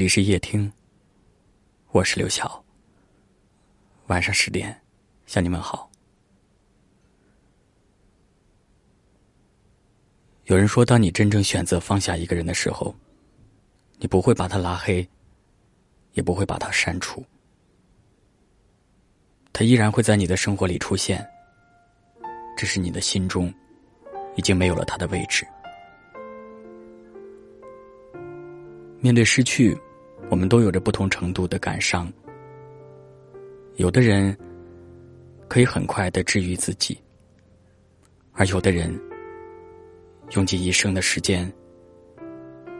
里是夜听，我是刘晓。晚上十点，向你们好。有人说，当你真正选择放下一个人的时候，你不会把他拉黑，也不会把他删除，他依然会在你的生活里出现，只是你的心中已经没有了他的位置。面对失去，我们都有着不同程度的感伤。有的人可以很快的治愈自己，而有的人用尽一生的时间，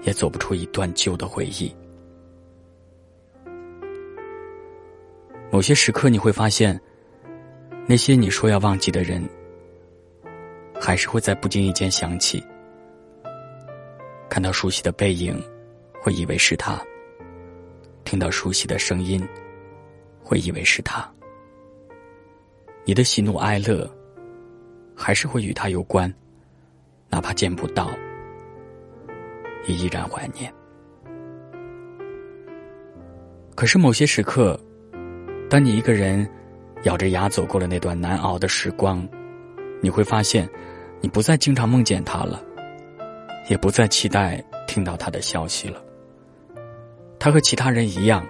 也走不出一段旧的回忆。某些时刻，你会发现，那些你说要忘记的人，还是会在不经意间想起，看到熟悉的背影。会以为是他，听到熟悉的声音，会以为是他。你的喜怒哀乐，还是会与他有关，哪怕见不到，也依然怀念。可是某些时刻，当你一个人咬着牙走过了那段难熬的时光，你会发现，你不再经常梦见他了，也不再期待听到他的消息了。他和其他人一样，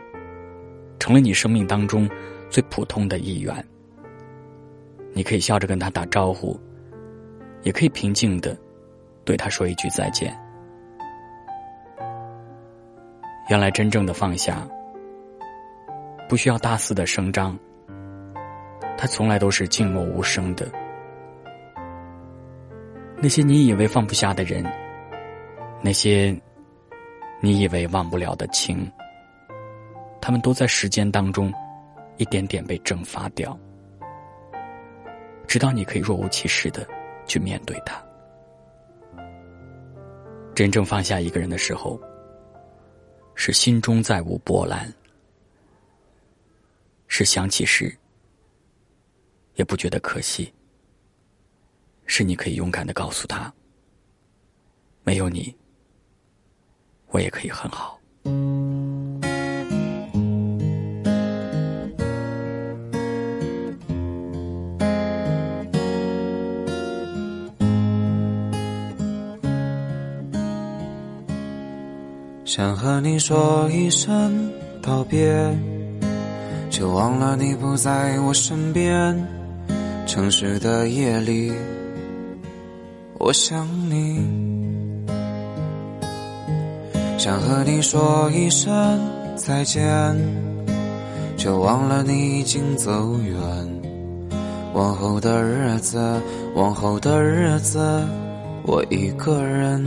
成了你生命当中最普通的一员。你可以笑着跟他打招呼，也可以平静的对他说一句再见。原来真正的放下，不需要大肆的声张，它从来都是静默无声的。那些你以为放不下的人，那些。你以为忘不了的情，他们都在时间当中一点点被蒸发掉，直到你可以若无其事的去面对他。真正放下一个人的时候，是心中再无波澜，是想起时也不觉得可惜，是你可以勇敢的告诉他，没有你。我也可以很好。想和你说一声道别，却忘了你不在我身边。城市的夜里，我想你。想和你说一声再见，却忘了你已经走远。往后的日子，往后的日子，我一个人。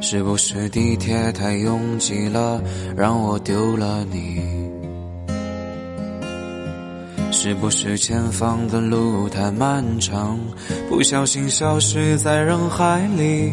是不是地铁太拥挤了，让我丢了你？是不是前方的路太漫长，不小心消失在人海里？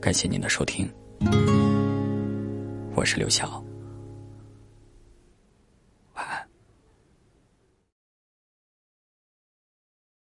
感谢您的收听，我是刘晓。